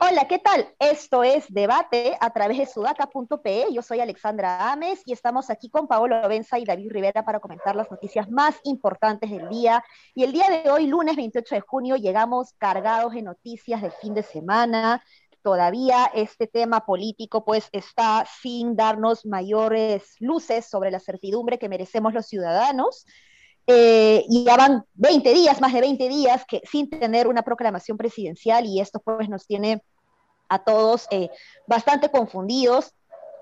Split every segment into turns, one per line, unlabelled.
Hola, ¿qué tal? Esto es Debate a través de sudaca.pe. Yo soy Alexandra Ames y estamos aquí con Paolo Benza y David Rivera para comentar las noticias más importantes del día. Y el día de hoy, lunes 28 de junio, llegamos cargados de noticias del fin de semana. Todavía este tema político pues está sin darnos mayores luces sobre la certidumbre que merecemos los ciudadanos. Eh, y ya van 20 días, más de 20 días, que, sin tener una proclamación presidencial y esto pues nos tiene a todos eh, bastante confundidos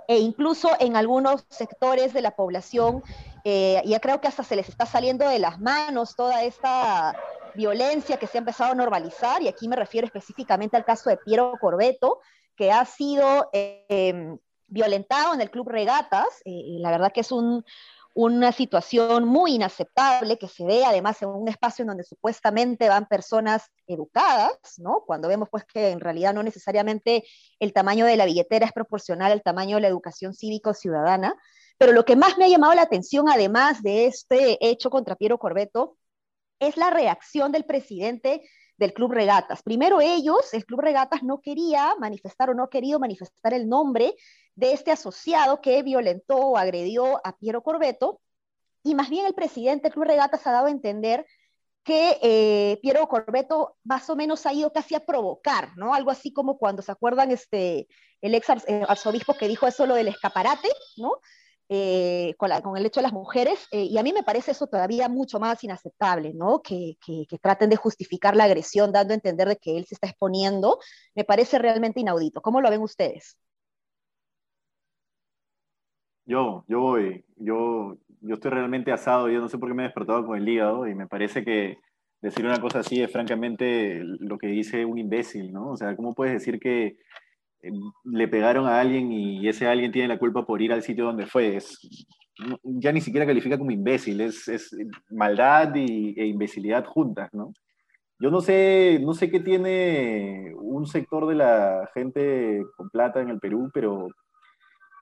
e incluso en algunos sectores de la población, eh, ya creo que hasta se les está saliendo de las manos toda esta violencia que se ha empezado a normalizar, y aquí me refiero específicamente al caso de Piero Corbeto, que ha sido eh, violentado en el Club Regatas, la verdad que es un, una situación muy inaceptable que se ve además en un espacio en donde supuestamente van personas educadas, ¿no? Cuando vemos pues que en realidad no necesariamente el tamaño de la billetera es proporcional al tamaño de la educación cívico-ciudadana. Pero lo que más me ha llamado la atención, además de este hecho contra Piero Corbeto, es la reacción del presidente del Club Regatas. Primero ellos, el Club Regatas no quería manifestar o no ha querido manifestar el nombre de este asociado que violentó o agredió a Piero Corbeto, y más bien el presidente del Club Regatas ha dado a entender que eh, Piero Corbeto más o menos ha ido casi a provocar, ¿no? Algo así como cuando se acuerdan este, el ex arzobispo que dijo eso lo del escaparate, ¿no? Eh, con, el hecho de las mujeres, y a mí me parece eso todavía mucho más inaceptable, ¿no? Que, que, traten de justificar la agresión dando a entender de que él se está exponiendo, me parece realmente inaudito. ¿Cómo lo ven ustedes?
Yo, yo voy, yo, yo estoy realmente asado, yo no sé por qué me he despertado con el hígado y me parece que decir una cosa así es francamente lo que dice un imbécil, ¿no? O sea, ¿cómo puedes decir que eh, le pegaron a alguien y ese alguien tiene la culpa por ir al sitio donde fue? Es, ya ni siquiera califica como imbécil, es, es maldad y, e imbecilidad juntas, ¿no? Yo no sé, no sé qué tiene un sector de la gente con plata en el Perú, pero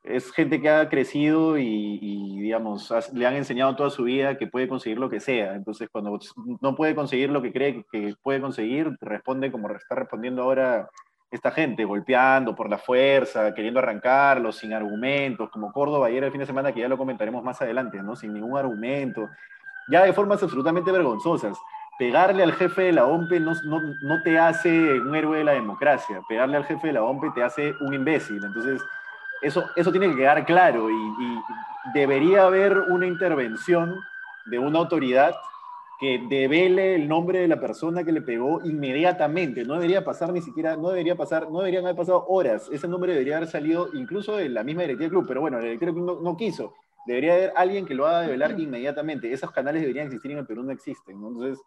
es gente que ha crecido y, digamos, le han enseñado toda su vida que puede conseguir lo que sea. Entonces, cuando no puede conseguir lo que cree que puede conseguir, responde como está respondiendo ahora esta gente, golpeando por la fuerza, queriendo arrancarlo, sin argumentos, como Córdoba ayer el fin de semana, que ya lo comentaremos más adelante, ¿no? Sin ningún argumento, ya de formas absolutamente vergonzosas. Pegarle al jefe de la OMPE no, no, no te hace un héroe de la democracia, pegarle al jefe de la OMPE te hace un imbécil. Entonces, eso, eso tiene que quedar claro y, debería haber una intervención de una autoridad que devele el nombre de la persona que le pegó inmediatamente. No debería pasar ni siquiera, no debería pasar, no deberían haber pasado horas. Ese nombre debería haber salido incluso de la misma directiva del club, pero bueno, la directiva del club no, quiso. Debería haber alguien que lo haga develar inmediatamente. Esos canales deberían existir en el Perú, no existen. Entonces,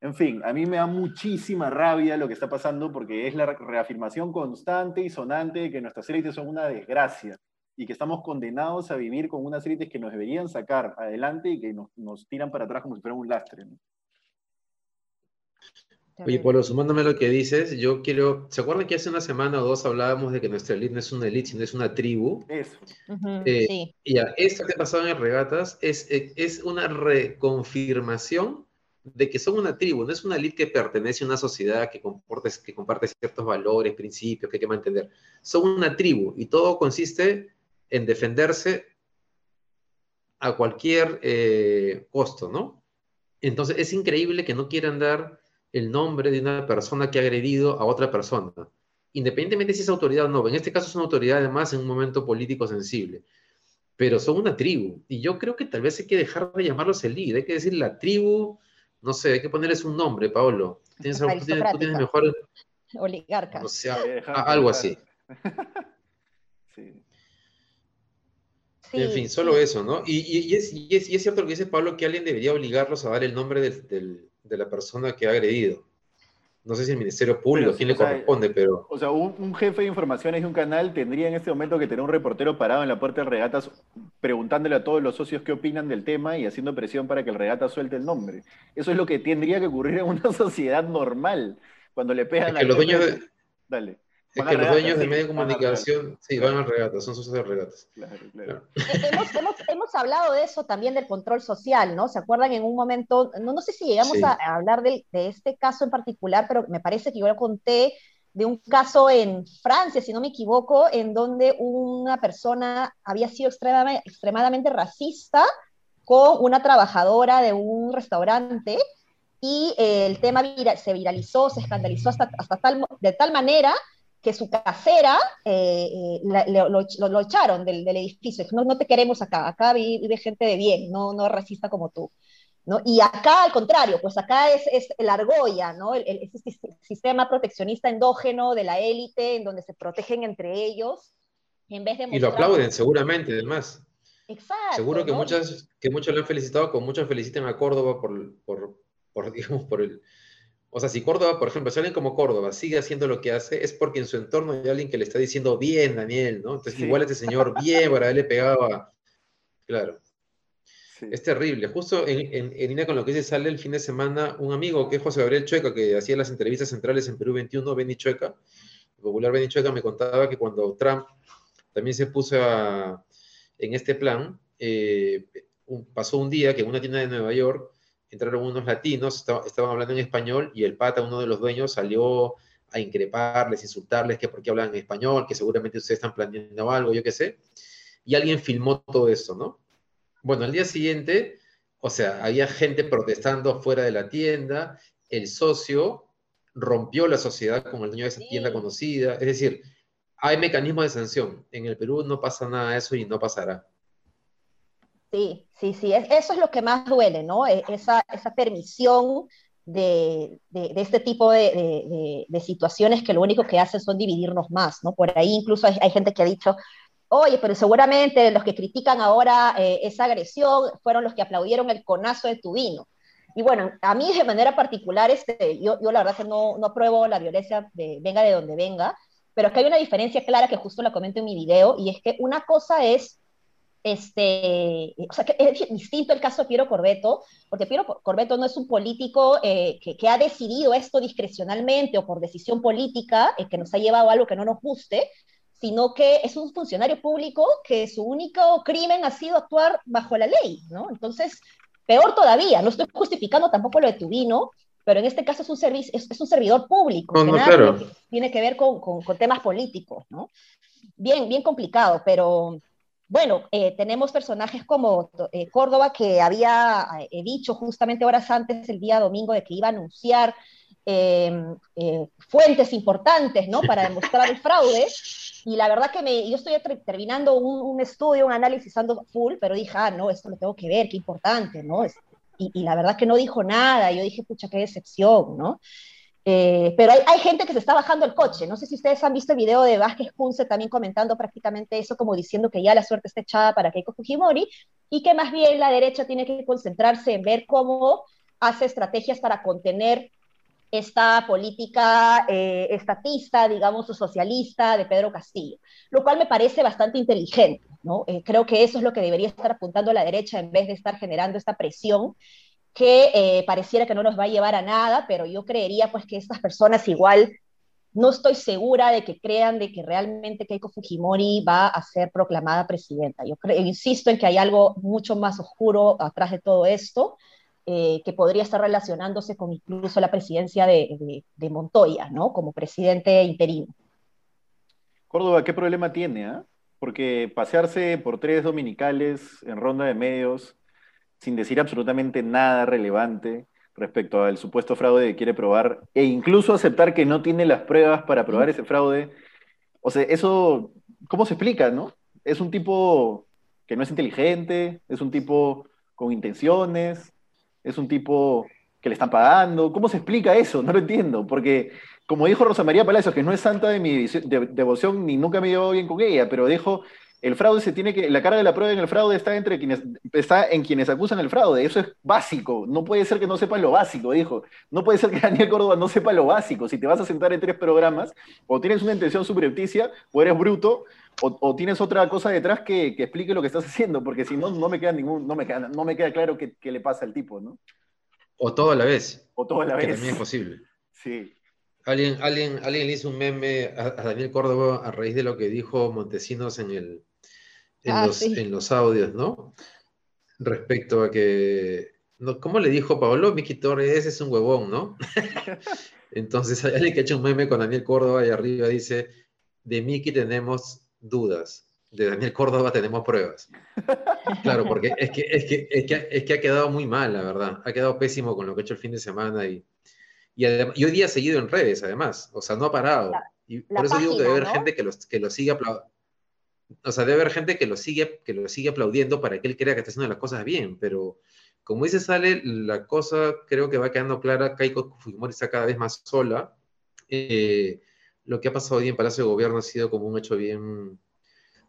en fin, a mí me da muchísima rabia lo que está pasando porque es la reafirmación constante y sonante de que nuestras élites son una desgracia y que estamos condenados a vivir con unas élites que nos deberían sacar adelante y que nos, tiran para atrás como si fuera un lastre.
Oye, Polo, sumándome a lo que dices, yo quiero. ¿Se acuerdan que hace una semana o dos hablábamos de que nuestra élite no es una élite, sino es una tribu?
Eso.
Eh, sí. Ya, esto que ha pasado en regatas es, es una reconfirmación de que son una tribu, no es una elite que pertenece a una sociedad que, comporte, que comparte ciertos valores, principios que hay que mantener. Son una tribu y todo consiste en defenderse a cualquier eh, costo, ¿no? Entonces es increíble que no quieran dar el nombre de una persona que ha agredido a otra persona, independientemente si es autoridad o no. En este caso es una autoridad además en un momento político sensible, pero son una tribu. Y yo creo que tal vez hay que dejar de llamarlos el hay que decir la tribu no sé, hay que ponerles un nombre, Pablo. ¿Tienes, tú, tienes, mejor...
Oligarca.
O sea, algo así. sí. En fin, solo eso, ¿no? Y, es, cierto lo que dice Pablo, que alguien debería obligarlos a dar el nombre de la persona que ha agredido no sé si el Ministerio Público, quién le corresponde, pero...
O sea, un, jefe de informaciones de un canal tendría en este momento que tener un reportero parado en la puerta del regatas preguntándole a todos los socios qué opinan del tema y haciendo presión para que el regata suelte el nombre. Eso es lo que tendría que ocurrir en una sociedad normal, cuando le pegan
a... los dueños de...
Dale.
Es que los dueños de medio de comunicación, sí, van a regatas, son socios de regatas.
Claro, claro. Eh, hemos, hemos, hemos, hablado de eso también, del control social, ¿no? ¿Se acuerdan en un momento, no, no sé si llegamos a, hablar de, de, este caso en particular, pero me parece que yo lo conté de un caso en Francia, si no me equivoco, en donde una persona había sido extremadamente, extremadamente racista con una trabajadora de un restaurante y eh, el tema se viralizó, se escandalizó hasta, hasta tal, de tal manera que su casera eh, eh, lo, echaron del, edificio. No, no te queremos acá, acá vive gente de bien, no, no racista como tú. ¿no? Y acá, al contrario, pues acá es, es la argolla, ¿no? El, el, sistema proteccionista endógeno de la élite, en donde se protegen entre ellos, en vez de...
Y lo aplauden, seguramente, además. Exacto. Seguro que, muchas, que muchos le han felicitado, con muchos felicitan a Córdoba por, por, por, digamos, por el, o sea, si Córdoba, por ejemplo, si alguien como Córdoba sigue haciendo lo que hace, es porque en su entorno hay alguien que le está diciendo bien, Daniel, ¿no? Entonces, igual este señor, bien, para él le pegaba. Claro. Es terrible. Justo en, línea con lo que dice, sale el fin de semana un amigo que es José Gabriel Chueca, que hacía las entrevistas centrales en Perú 21, Benny Chueca. El popular Benny Chueca me contaba que cuando Trump también se puso en este plan, eh, pasó un día que en una tienda de Nueva York entraron unos latinos, estaban hablando en español y el pata, uno de los dueños, salió a increparles, insultarles, que por qué hablan en español, que seguramente ustedes están planeando algo, yo qué sé. Y alguien filmó todo eso, ¿no? Bueno, al día siguiente, o sea, había gente protestando fuera de la tienda, el socio rompió la sociedad con el dueño de esa tienda conocida, es decir, hay mecanismos de sanción. En el Perú no pasa nada de eso y no pasará.
Sí, sí, sí, eso es lo que más duele, ¿no? E, esa, esa permisión de, de, este tipo de, de, situaciones que lo único que hacen son dividirnos más, ¿no? Por ahí incluso hay, gente que ha dicho, oye, pero seguramente los que critican ahora eh, esa agresión fueron los que aplaudieron el conazo de tu vino. Y bueno, a mí de manera particular, este, yo, yo la verdad que no, no apruebo la violencia de venga de donde venga, pero es que hay una diferencia clara que justo la comento en mi video, y es que una cosa es este, o sea, que es distinto el caso de Piero Corbeto, porque Piero Corbeto no es un político eh, que, que, ha decidido esto discrecionalmente o por decisión política, eh, que nos ha llevado a algo que no nos guste, sino que es un funcionario público que su único crimen ha sido actuar bajo la ley, ¿no? Entonces, peor todavía, no estoy justificando tampoco lo de Tubino, pero en este caso es un, servicio, es, es un servidor público, que nada claro. tiene, tiene, que ver con, con, con temas políticos, ¿no? Bien, bien complicado, pero bueno, eh, tenemos personajes como eh, Córdoba, que había eh, dicho justamente horas antes, el día domingo, de que iba a anunciar em, fuentes importantes, ¿no? Para demostrar el fraude. Y la verdad que me, yo estoy terminando un, estudio, un análisis full, pero dije, ah, no, esto lo tengo que ver, qué importante, ¿no? Y, y, la verdad que no dijo nada. Yo dije, pucha, qué decepción, ¿no? Eh, pero hay, hay, gente que se está bajando el coche. No sé si ustedes han visto el video de Vázquez Kunze también comentando prácticamente eso, como diciendo que ya la suerte está echada para Keiko Fujimori y que más bien la derecha tiene que concentrarse en ver cómo hace estrategias para contener esta política eh, estatista, digamos, o socialista de Pedro Castillo, lo cual me parece bastante inteligente. ¿no? Eh, creo que eso es lo que debería estar apuntando la derecha en vez de estar generando esta presión que eh, pareciera que no nos va a llevar a nada, pero yo creería pues que estas personas igual no estoy segura de que crean de que realmente Keiko Fujimori va a ser proclamada presidenta. Yo insisto en que hay algo mucho más oscuro atrás de todo esto, eh, que podría estar relacionándose con incluso la presidencia de, de, de, Montoya, ¿no? Como presidente interino.
Córdoba, ¿qué problema tiene? Ah? Porque pasearse por tres dominicales en ronda de medios sin decir absolutamente nada relevante respecto al supuesto fraude que quiere probar, e incluso aceptar que no tiene las pruebas para probar ese fraude. O sea, eso, ¿cómo se explica, no? Es un tipo que no es inteligente, es un tipo con intenciones, es un tipo que le están pagando. ¿Cómo se explica eso? No lo entiendo, porque como dijo Rosa María Palacios, que no es santa de mi devoción ni nunca me llevo bien con ella, pero dijo el fraude se tiene que, la cara de la prueba en el fraude está entre quienes, está en quienes acusan el fraude. Eso es básico. No puede ser que no sepan lo básico, dijo. No puede ser que Daniel Córdoba no sepa lo básico. Si te vas a sentar en tres programas, o tienes una intención subrepticia, o eres bruto, o, tienes otra cosa detrás que, explique lo que estás haciendo, porque si no, no me queda ningún, no me queda, no me queda claro qué, le pasa al tipo, ¿no?
O todo a la vez.
O todo a la vez.
Que también es posible.
Sí.
Alguien, alguien, alguien le hizo un meme a, Daniel Córdoba a raíz de lo que dijo Montesinos en, el, en, ah, los, en los audios, ¿no? Respecto a que, no, ¿cómo le dijo Pablo? Miki Torres es un huevón, ¿no? Entonces hay alguien que ha hecho un meme con Daniel Córdoba y arriba dice, de Miki tenemos dudas, de Daniel Córdoba tenemos pruebas. Claro, porque es que, es que, es que, es que ha quedado muy mal, la verdad. Ha quedado pésimo con lo que ha hecho el fin de semana y y, hoy día ha seguido en redes, además. O sea, no ha parado. y por eso digo que debe haber gente que lo, que lo sigue aplaudiendo. O sea, debe haber gente que lo, sigue, que lo sigue aplaudiendo para que él crea que está haciendo las cosas bien. Pero como dice Sale, la cosa creo que va quedando clara. Keiko Fujimori está cada vez más sola. Eh, lo que ha pasado hoy en Palacio de Gobierno ha sido como un hecho bien.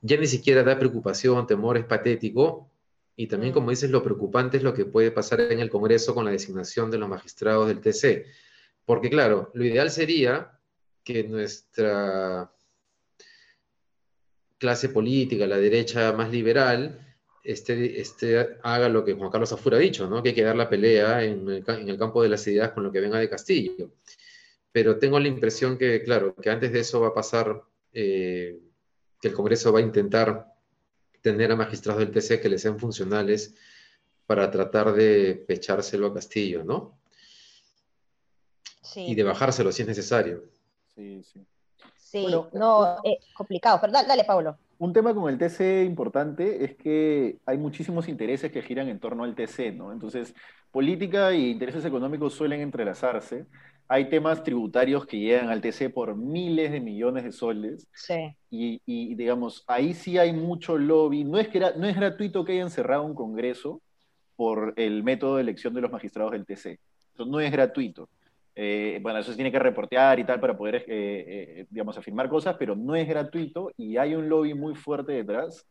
Ya ni siquiera da preocupación, temor, es patético. Y también, como dices, lo preocupante es lo que puede pasar en el Congreso con la designación de los magistrados del TC. Porque claro, lo ideal sería que nuestra clase política, la derecha más liberal, este, este, haga lo que Juan Carlos Afura ha dicho, ¿no? que hay que dar la pelea en el, campo de las ideas con lo que venga de Castillo. Pero tengo la impresión que, claro, que antes de eso va a pasar, eh, que el Congreso va a intentar tener a magistrados del TC que le sean funcionales para tratar de pechárselo a Castillo, ¿no? Y de bajárselo si es necesario.
Sí, sí. Sí, no, eh, complicado, pero dale, Pablo.
Un tema con el TC importante es que hay muchísimos intereses que giran en torno al TC, ¿no? Entonces, política e intereses económicos suelen entrelazarse. Hay temas tributarios que llegan al TC por miles de millones de soles.
Sí.
Y, digamos, ahí sí hay mucho lobby. No es, que no es gratuito que hayan cerrado un congreso por el método de elección de los magistrados del TC. Eso no es gratuito. Eh, bueno, eso se tiene que reportear y tal para poder, eh, eh, digamos, afirmar cosas, pero no es gratuito y hay un lobby muy fuerte detrás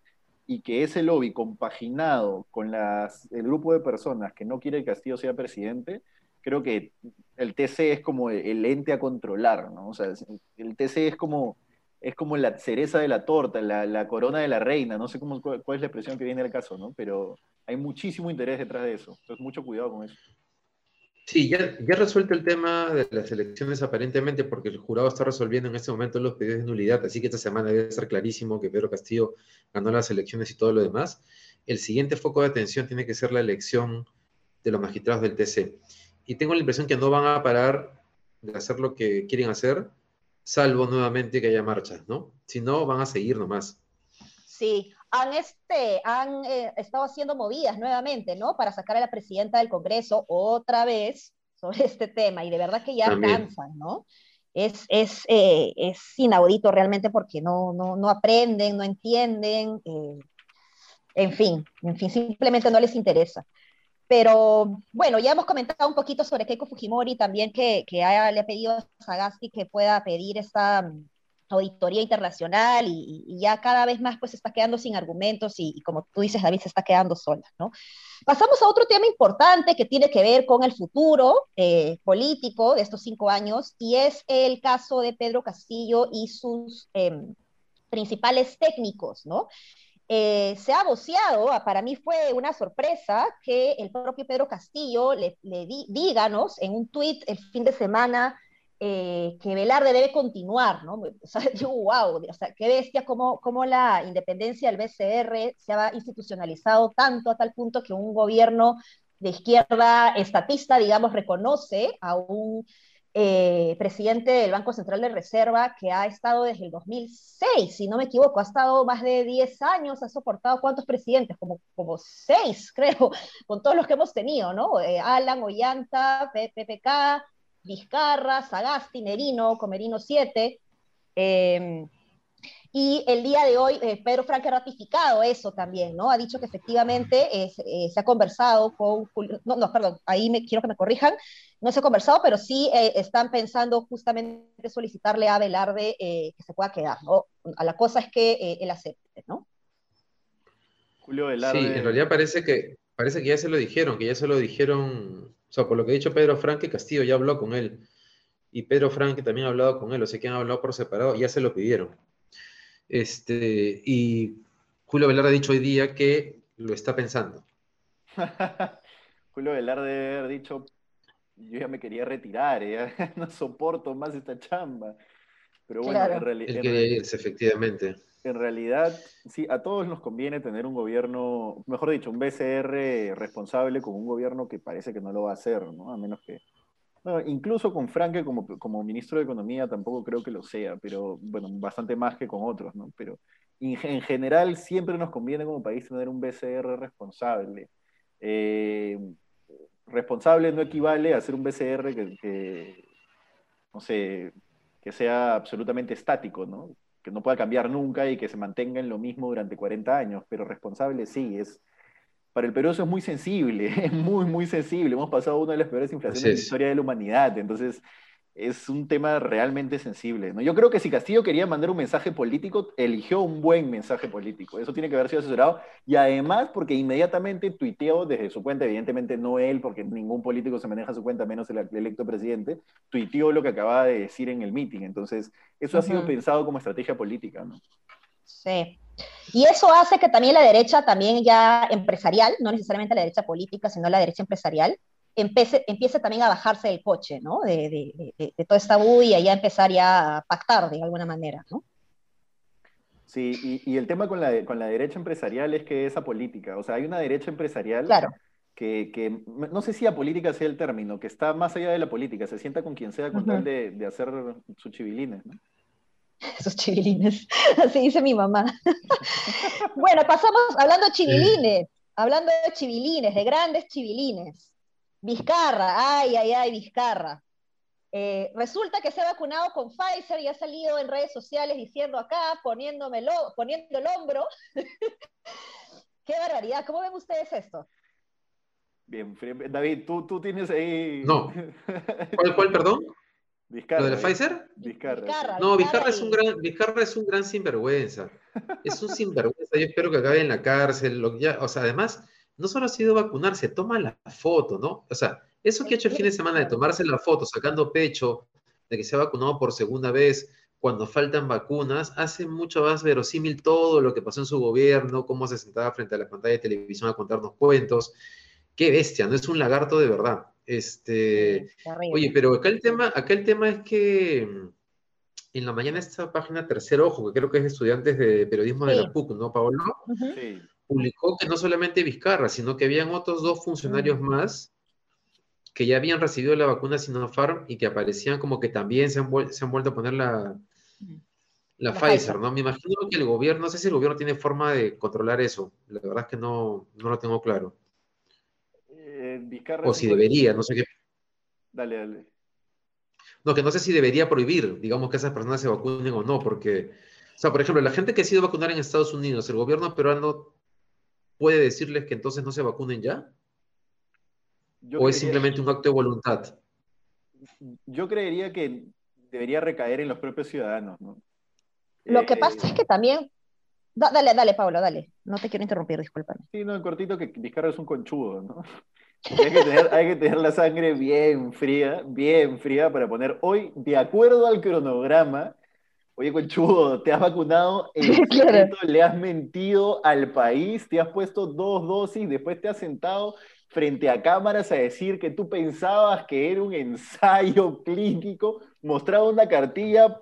y que ese lobby compaginado con el grupo de personas que no quiere que Castillo sea presidente, creo que el TC es como el ente a controlar, ¿no? O sea, el TC es como, es como la cereza de la torta, la, la corona de la reina, no sé cómo, cuál, cuál es la expresión que viene al caso, ¿no? Pero hay muchísimo interés detrás de eso, entonces mucho cuidado con eso.
Sí, ya, ya resuelto el tema de las elecciones aparentemente porque el jurado está resolviendo en este momento los pedidos de nulidad, así que esta semana debe estar clarísimo que Pedro Castillo ganó las elecciones y todo lo demás. El siguiente foco de atención tiene que ser la elección de los magistrados del TC. Y tengo la impresión que no van a parar de hacer lo que quieren hacer, salvo nuevamente que haya marchas, ¿no? Si no, van a seguir nomás.
Sí, han, este, han eh, estado haciendo movidas nuevamente, ¿no? Para sacar a la presidenta del Congreso otra vez sobre este tema y de verdad que ya cansan, ¿no? Es, es, eh, es, inaudito realmente porque no, no, no aprenden, no entienden, eh, en fin, en fin, simplemente no les interesa. Pero bueno, ya hemos comentado un poquito sobre Keiko Fujimori, también que, que haya, le ha pedido a Sagasti que pueda pedir esta auditoría internacional y, ya cada vez más pues se está quedando sin argumentos y, como tú dices, David, se está quedando sola, ¿no? Pasamos a otro tema importante que tiene que ver con el futuro eh, político de estos cinco años y es el caso de Pedro Castillo y sus em, principales técnicos, ¿no? Eh, se ha voceado, para mí fue una sorpresa que el propio Pedro Castillo le, le díganos en un tuit el fin de semana eh, que Velarde debe continuar, ¿no? O sea, digo, wow, o sea, qué bestia cómo, la independencia del BCR se ha institucionalizado tanto a tal punto que un gobierno de izquierda estatista, digamos, reconoce a un eh, presidente del Banco Central de Reserva que ha estado desde el 2006, si no me equivoco, ha estado más de 10 años, ha soportado cuántos presidentes, como, como 6, creo, con todos los que hemos tenido, ¿no? Eh, Alan, Ollanta, PPK, Vizcarra, Sagasti, Merino, Comerino 7. Em, y el día de hoy, eh, Pedro Franque ha ratificado eso también, ¿no? Ha dicho que efectivamente eh, se ha conversado con no, no, perdón, ahí me, quiero que me corrijan, no se ha conversado, pero sí eh, están pensando justamente solicitarle a Velarde que se pueda quedar, ¿no? A la cosa es que él acepte, ¿no?
Julio Velarde. Sí, en realidad parece que, parece que ya se lo dijeron, que ya se lo dijeron sea, por lo que ha dicho Pedro Franque, Castillo ya habló con él. Y Pedro Franque también ha hablado con él, o sea que han hablado por separado, ya se lo pidieron. Este, y Julio Velarde ha dicho hoy día que lo está pensando.
Julio Velarde ha dicho, yo ya me quería retirar, ya no soporto más esta chamba. Pero bueno, en, realidad...
efectivamente.
En realidad, sí, a todos nos conviene tener un gobierno, mejor dicho, un BCR responsable con un gobierno que parece que no lo va a hacer, ¿no? A menos que... Bueno, incluso con Franke como, como ministro de Economía tampoco creo que lo sea, pero bueno, bastante más que con otros, ¿no? Pero en general siempre nos conviene como país tener un BCR responsable. Eh, responsable no equivale a ser un BCR que, no sé, que sea absolutamente estático, ¿no? que no pueda cambiar nunca y que se mantenga en lo mismo durante 40 años, pero responsable sí, es, para el Perú eso es muy sensible, es muy, muy sensible. Hemos pasado una de las peores inflaciones de la historia de la humanidad, entonces es un tema realmente sensible. ¿no? Yo creo que si Castillo quería mandar un mensaje político, eligió un buen mensaje político. Eso tiene que haber sido asesorado. Y además, porque inmediatamente tuiteó desde su cuenta, evidentemente no él, porque ningún político se maneja su cuenta, menos el electo presidente, tuiteó lo que acababa de decir en el meeting. Entonces, eso ha sido pensado como estrategia política. ¿no?
Sí. Y eso hace que también la derecha, también ya empresarial, no necesariamente la derecha política, sino la derecha empresarial, empiece, empiece también a bajarse del coche, ¿no? De, de, de, de toda esta bulla y a empezar ya a pactar de alguna manera, ¿no?
Sí, y, y, el tema con la, con la derecha empresarial es que esa política, o sea, hay una derecha empresarial
claro.
que, que, no sé si a política sea el término, que está más allá de la política, se sienta con quien sea con uh -huh. tal de, de, hacer sus chivilines, ¿no?
Sus chivilines, así dice mi mamá. bueno, pasamos hablando de chivilines, hablando de chivilines, de grandes chivilines. Vizcarra, ay, ay, ay, Vizcarra. Eh, resulta que se ha vacunado con Pfizer y ha salido en redes sociales diciendo acá, poniéndomelo, poniendo el hombro. Qué barbaridad. ¿Cómo ven ustedes esto?
Bien, David, tú, tú tienes ahí.
No. ¿Cuál, cuál perdón?
Vizcarra,
¿Lo de Pfizer?
Vizcarra.
Vizcarra no, Vizcarra, es un gran, Vizcarra es un gran sinvergüenza. Es un sinvergüenza. Yo espero que acabe en la cárcel. Lo, ya, o sea, además, no solo ha sido vacunarse, toma la foto, ¿no? O sea, eso que ha hecho el fin de semana de tomarse la foto, sacando pecho, de que se ha vacunado por segunda vez, cuando faltan vacunas, hace mucho más verosímil todo lo que pasó en su gobierno, cómo se sentaba frente a la pantalla de televisión a contarnos cuentos. Qué bestia, ¿no? Es un lagarto de verdad. Este, oye, pero acá el tema, acá el tema es que en la mañana esta página Tercer Ojo, que creo que es de estudiantes de periodismo sí. de la PUC, ¿no, Pablo? Uh -huh. sí publicó que no solamente Vizcarra, sino que habían otros dos funcionarios más que ya habían recibido la vacuna Sinopharm y que aparecían como que también se han, se han vuelto a poner la, la, la Pfizer, ¿no? Me imagino que el gobierno, no sé si el gobierno tiene forma de controlar eso, la verdad es que no, no lo tengo claro.
Eh,
o si debería, no sé qué.
Dale, dale.
No, que no sé si debería prohibir, digamos, que esas personas se vacunen o no, porque, o sea, por ejemplo, la gente que ha sido vacunada en Estados Unidos, el gobierno peruano puede decirles que entonces no se vacunen ya? Yo ¿O es simplemente un acto de voluntad?
Yo creería que debería recaer en los propios ciudadanos, ¿no?
Lo eh, que pasa es que también... Dale, dale, Pablo, dale. No te quiero interrumpir, discúlpame.
Sí, no, el cortito que Vizcarra es un conchudo, ¿no? hay, que tener, hay que tener la sangre bien fría, bien fría para poner hoy, de acuerdo al cronograma, Oye, conchudo, te has vacunado en secreto, le has mentido al país, te has puesto dos dosis, después te has sentado frente a cámaras a decir que tú pensabas que era un ensayo clínico, mostraba una cartilla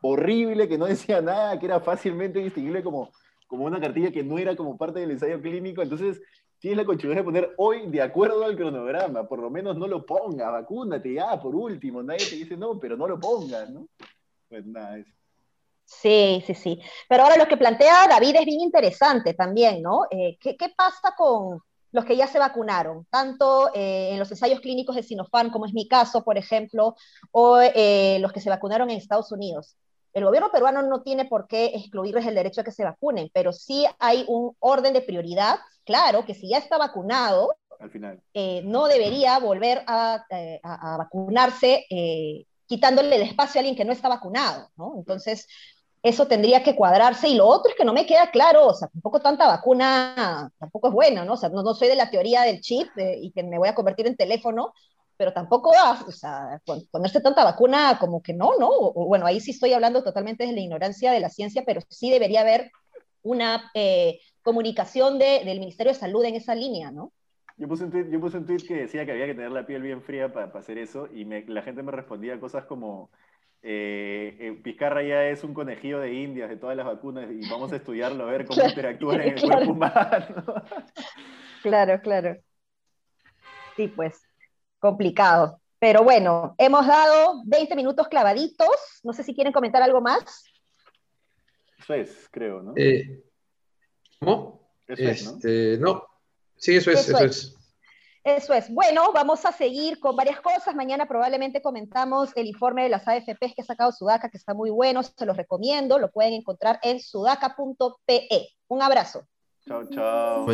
horrible que no decía nada, que era fácilmente distinguible como, como una cartilla que no era como parte del ensayo clínico, entonces tienes la conchudez de poner hoy de acuerdo al cronograma, por lo menos no lo pongas, vacúnate ya, por último, nadie te dice no, pero no lo pongas, ¿no? Pues nada, eso.
Sí, sí, sí. Pero ahora lo que plantea David es bien interesante también, ¿no? Eh, ¿qué, ¿qué, pasa con los que ya se vacunaron? Tanto eh, en los ensayos clínicos de Sinopharm, como es mi caso, por ejemplo, o eh, los que se vacunaron en Estados Unidos. El gobierno peruano no tiene por qué excluirles el derecho a que se vacunen, pero sí hay un orden de prioridad, claro, que si ya está vacunado,
Al final.
no debería volver a, a, a vacunarse quitándole el espacio a alguien que no está vacunado, ¿no? Entonces, eso tendría que cuadrarse. Y lo otro es que no me queda claro, o sea, tampoco tanta vacuna, tampoco es bueno, ¿no? O sea, no, no soy de la teoría del chip de, y que me voy a convertir en teléfono, pero tampoco, o sea, ponerse tanta vacuna como que no, ¿no? O, bueno, ahí sí estoy hablando totalmente de la ignorancia de la ciencia, pero sí debería haber una eh, comunicación de, del Ministerio de Salud en esa línea, ¿no?
Yo puse, un tweet, yo puse un tweet que decía que había que tener la piel bien fría para hacer eso y la gente me respondía cosas como eh, eh, Pizcarra ya es un conejillo de indias de todas las vacunas y vamos a estudiarlo a ver cómo interactúa en el cuerpo humano.
claro, claro. Sí, pues, complicado. Pero bueno, hemos dado 20 minutos clavaditos. No sé si quieren comentar algo más.
Eso es, creo, ¿no?
Eh, ¿Cómo? Eso es, ¿no? Este, no. Sí, eso es, eso, es.
Eso es. Bueno, vamos a seguir con varias cosas. Mañana probablemente comentamos el informe de las AFPs que ha sacado Sudaca, que está muy bueno, se los recomiendo. Lo pueden encontrar en sudaca.pe. Un abrazo.
Chao, chao.